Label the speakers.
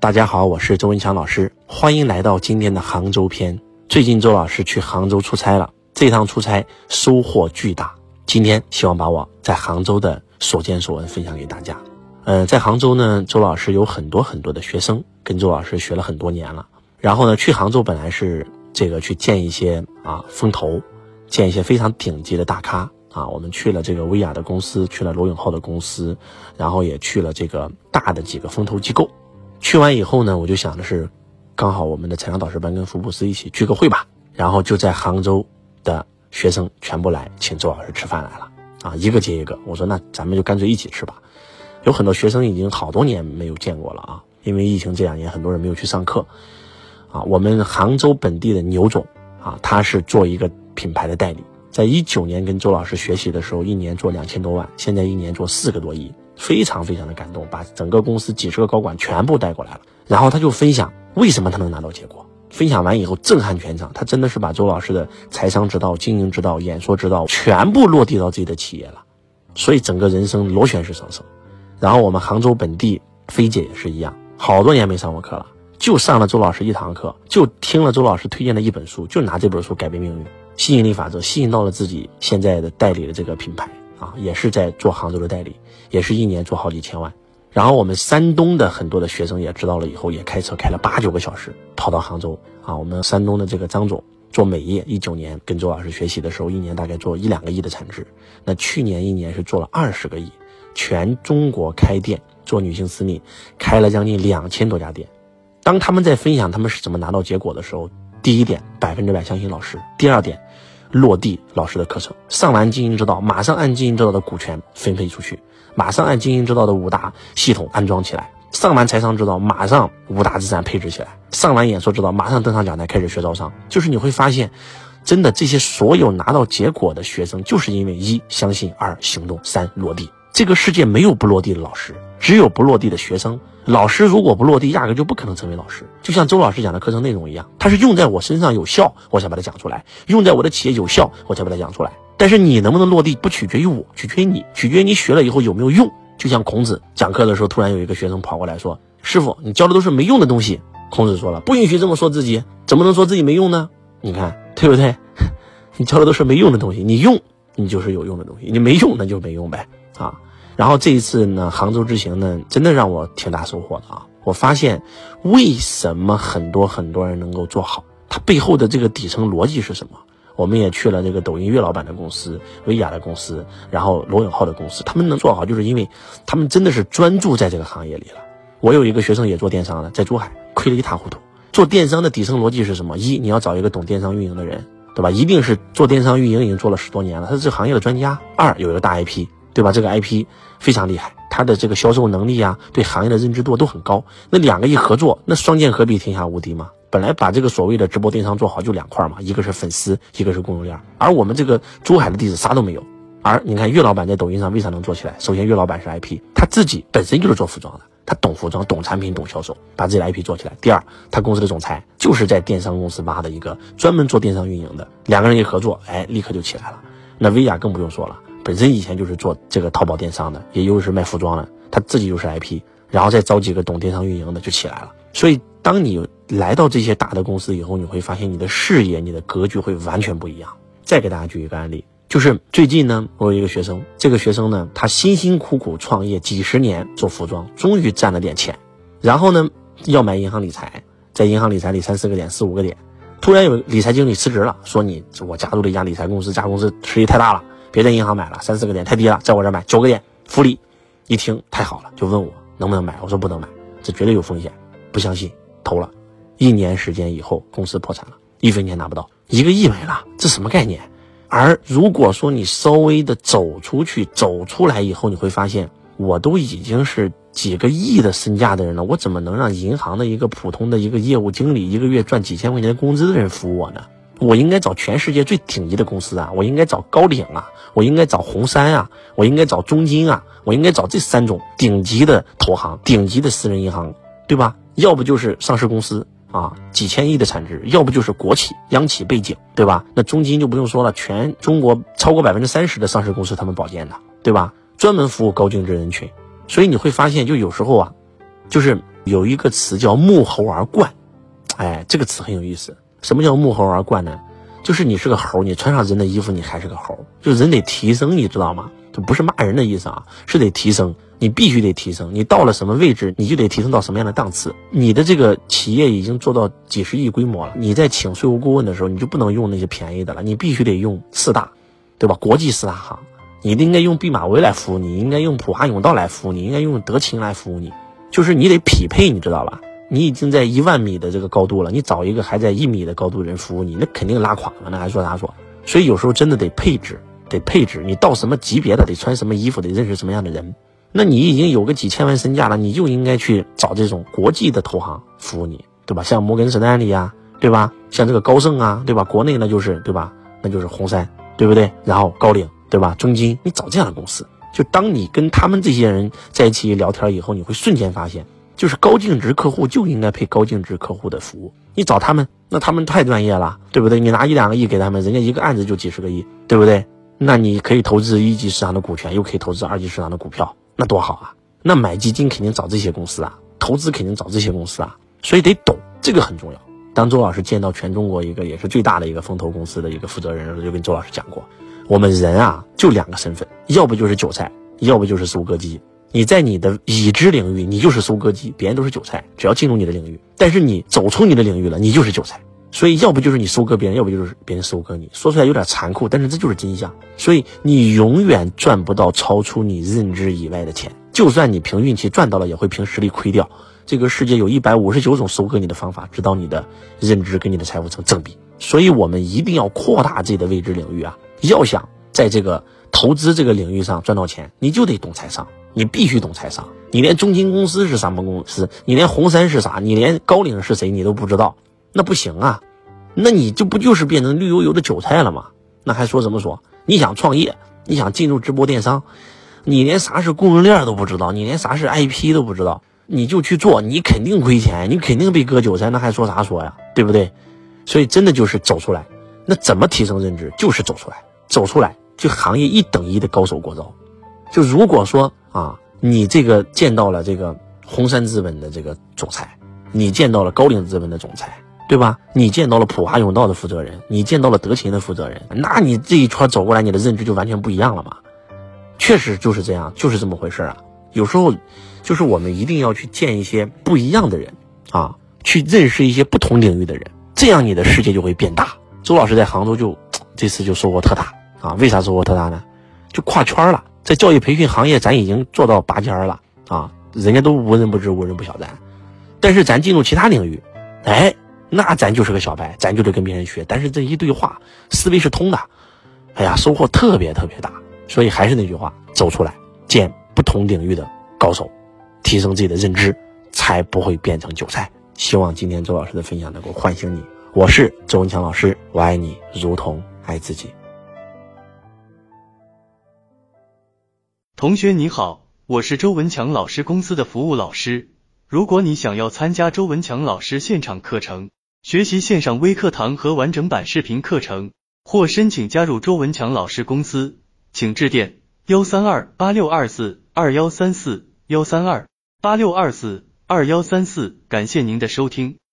Speaker 1: 大家好，我是周文强老师，欢迎来到今天的杭州篇。最近周老师去杭州出差了，这趟出差收获巨大。今天希望把我在杭州的所见所闻分享给大家。呃，在杭州呢，周老师有很多很多的学生，跟周老师学了很多年了。然后呢，去杭州本来是这个去见一些啊风投，见一些非常顶级的大咖啊。我们去了这个薇娅的公司，去了罗永浩的公司，然后也去了这个大的几个风投机构。去完以后呢，我就想的是，刚好我们的财商导师班跟福布斯一起聚个会吧，然后就在杭州的学生全部来请周老师吃饭来了，啊，一个接一个，我说那咱们就干脆一起吃吧。有很多学生已经好多年没有见过了啊，因为疫情这两年很多人没有去上课，啊，我们杭州本地的牛总啊，他是做一个品牌的代理，在一九年跟周老师学习的时候，一年做两千多万，现在一年做四个多亿。非常非常的感动，把整个公司几十个高管全部带过来了，然后他就分享为什么他能拿到结果。分享完以后震撼全场，他真的是把周老师的财商之道、经营之道、演说之道全部落地到自己的企业了，所以整个人生螺旋式上升。然后我们杭州本地菲姐也是一样，好多年没上过课了，就上了周老师一堂课，就听了周老师推荐的一本书，就拿这本书改变命运，吸引力法则吸引到了自己现在的代理的这个品牌。啊，也是在做杭州的代理，也是一年做好几千万。然后我们山东的很多的学生也知道了以后，也开车开了八九个小时跑到杭州。啊，我们山东的这个张总做美业，一九年跟周老师学习的时候，一年大概做一两个亿的产值。那去年一年是做了二十个亿，全中国开店做女性私密，开了将近两千多家店。当他们在分享他们是怎么拿到结果的时候，第一点百分之百相信老师，第二点。落地老师的课程，上完经营之道，马上按经营之道的股权分配出去，马上按经营之道的五大系统安装起来，上完财商之道，马上五大资产配置起来，上完演说之道，马上登上讲台开始学招商。就是你会发现，真的这些所有拿到结果的学生，就是因为一相信，二行动，三落地。这个世界没有不落地的老师，只有不落地的学生。老师如果不落地，压根就不可能成为老师。就像周老师讲的课程内容一样，他是用在我身上有效，我才把它讲出来；用在我的企业有效，我才把它讲出来。但是你能不能落地，不取决于我，取决于你，取决于你学了以后有没有用。就像孔子讲课的时候，突然有一个学生跑过来说：“师傅，你教的都是没用的东西。”孔子说了：“不允许这么说自己，怎么能说自己没用呢？你看对不对？你教的都是没用的东西，你用，你就是有用的东西；你没用，那就没用呗啊。”然后这一次呢，杭州之行呢，真的让我挺大收获的啊！我发现为什么很多很多人能够做好，它背后的这个底层逻辑是什么？我们也去了这个抖音岳老板的公司、薇娅的公司，然后罗永浩的公司，他们能做好，就是因为他们真的是专注在这个行业里了。我有一个学生也做电商的，在珠海亏得一塌糊涂。做电商的底层逻辑是什么？一，你要找一个懂电商运营的人，对吧？一定是做电商运营已经做了十多年了，他是这行业的专家。二，有一个大 IP。对吧？这个 IP 非常厉害，它的这个销售能力啊，对行业的认知度都很高。那两个一合作，那双剑合璧，天下无敌嘛。本来把这个所谓的直播电商做好就两块嘛，一个是粉丝，一个是供应链。而我们这个珠海的弟子啥都没有。而你看岳老板在抖音上为啥能做起来？首先岳老板是 IP，他自己本身就是做服装的，他懂服装、懂产品、懂销售，把自己的 IP 做起来。第二，他公司的总裁就是在电商公司挖的一个专门做电商运营的，两个人一合作，哎，立刻就起来了。那薇娅更不用说了。本身以前就是做这个淘宝电商的，也又是卖服装的，他自己又是 IP，然后再招几个懂电商运营的就起来了。所以，当你来到这些大的公司以后，你会发现你的视野、你的格局会完全不一样。再给大家举一个案例，就是最近呢，我有一个学生，这个学生呢，他辛辛苦苦创业几十年做服装，终于赚了点钱，然后呢，要买银行理财，在银行理财里三四个点、四五个点，突然有理财经理辞职了，说你我加入了一家理财公司，这家公司实力太大了。别在银行买了，三四个点太低了，在我这买九个点，福利。一听太好了，就问我能不能买，我说不能买，这绝对有风险，不相信，投了。一年时间以后，公司破产了，一分钱拿不到，一个亿没了，这什么概念？而如果说你稍微的走出去，走出来以后，你会发现，我都已经是几个亿的身价的人了，我怎么能让银行的一个普通的一个业务经理，一个月赚几千块钱工资的人服务我呢？我应该找全世界最顶级的公司啊！我应该找高瓴啊！我应该找红杉啊！我应该找中金啊！我应该找这三种顶级的投行、顶级的私人银行，对吧？要不就是上市公司啊，几千亿的产值；要不就是国企、央企背景，对吧？那中金就不用说了，全中国超过百分之三十的上市公司他们保荐的，对吧？专门服务高净值人群。所以你会发现，就有时候啊，就是。有一个词叫沐猴而冠，哎，这个词很有意思。什么叫沐猴而冠呢？就是你是个猴，你穿上人的衣服，你还是个猴，就人得提升，你知道吗？就不是骂人的意思啊，是得提升，你必须得提升，你到了什么位置，你就得提升到什么样的档次。你的这个企业已经做到几十亿规模了，你在请税务顾问的时候，你就不能用那些便宜的了，你必须得用四大，对吧？国际四大行，你应该用毕马威来服务你，应该用普华永道来服务你，应该用德勤来服务你，就是你得匹配，你知道吧？你已经在一万米的这个高度了，你找一个还在一米的高度人服务你，那肯定拉垮了，那还说啥说？所以有时候真的得配置，得配置。你到什么级别的，得穿什么衣服，得认识什么样的人。那你已经有个几千万身价了，你就应该去找这种国际的投行服务你，对吧？像摩根士丹利呀，对吧？像这个高盛啊，对吧？国内那就是对吧？那就是红杉，对不对？然后高瓴，对吧？中金，你找这样的公司。就当你跟他们这些人在一起聊天以后，你会瞬间发现。就是高净值客户就应该配高净值客户的服务，你找他们，那他们太专业了，对不对？你拿一两个亿给他们，人家一个案子就几十个亿，对不对？那你可以投资一级市场的股权，又可以投资二级市场的股票，那多好啊！那买基金肯定找这些公司啊，投资肯定找这些公司啊，所以得懂这个很重要。当周老师见到全中国一个也是最大的一个风投公司的一个负责人，就跟周老师讲过，我们人啊就两个身份，要不就是韭菜，要不就是收割机。你在你的已知领域，你就是收割机，别人都是韭菜。只要进入你的领域，但是你走出你的领域了，你就是韭菜。所以，要不就是你收割别人，要不就是别人收割你。说出来有点残酷，但是这就是真相。所以，你永远赚不到超出你认知以外的钱。就算你凭运气赚到了，也会凭实力亏掉。这个世界有一百五十九种收割你的方法，直到你的认知跟你的财富成正比。所以我们一定要扩大自己的未知领域啊！要想在这个投资这个领域上赚到钱，你就得懂财商。你必须懂财商，你连中金公司是什么公司，你连红杉是啥，你连高瓴是谁，你都不知道，那不行啊，那你就不就是变成绿油油的韭菜了吗？那还说什么说？你想创业，你想进入直播电商，你连啥是供应链都不知道，你连啥是 IP 都不知道，你就去做，你肯定亏钱，你肯定被割韭菜，那还说啥说呀？对不对？所以真的就是走出来，那怎么提升认知？就是走出来，走出来就行业一等一的高手过招。就如果说啊，你这个见到了这个红杉资本的这个总裁，你见到了高瓴资本的总裁，对吧？你见到了普华永道的负责人，你见到了德勤的负责人，那你这一圈走过来，你的认知就完全不一样了嘛？确实就是这样，就是这么回事啊。有时候，就是我们一定要去见一些不一样的人啊，去认识一些不同领域的人，这样你的世界就会变大。周老师在杭州就这次就收获特大啊，为啥收获特大呢？就跨圈了。在教育培训行业，咱已经做到拔尖了啊，人家都无人不知，无人不晓咱。但是咱进入其他领域，哎，那咱就是个小白，咱就得跟别人学。但是这一对话，思维是通的，哎呀，收获特别特别大。所以还是那句话，走出来见不同领域的高手，提升自己的认知，才不会变成韭菜。希望今天周老师的分享能够唤醒你。我是周文强老师，我爱你如同爱自己。
Speaker 2: 同学你好，我是周文强老师公司的服务老师。如果你想要参加周文强老师现场课程，学习线上微课堂和完整版视频课程，或申请加入周文强老师公司，请致电幺三二八六二四二幺三四幺三二八六二四二幺三四。感谢您的收听。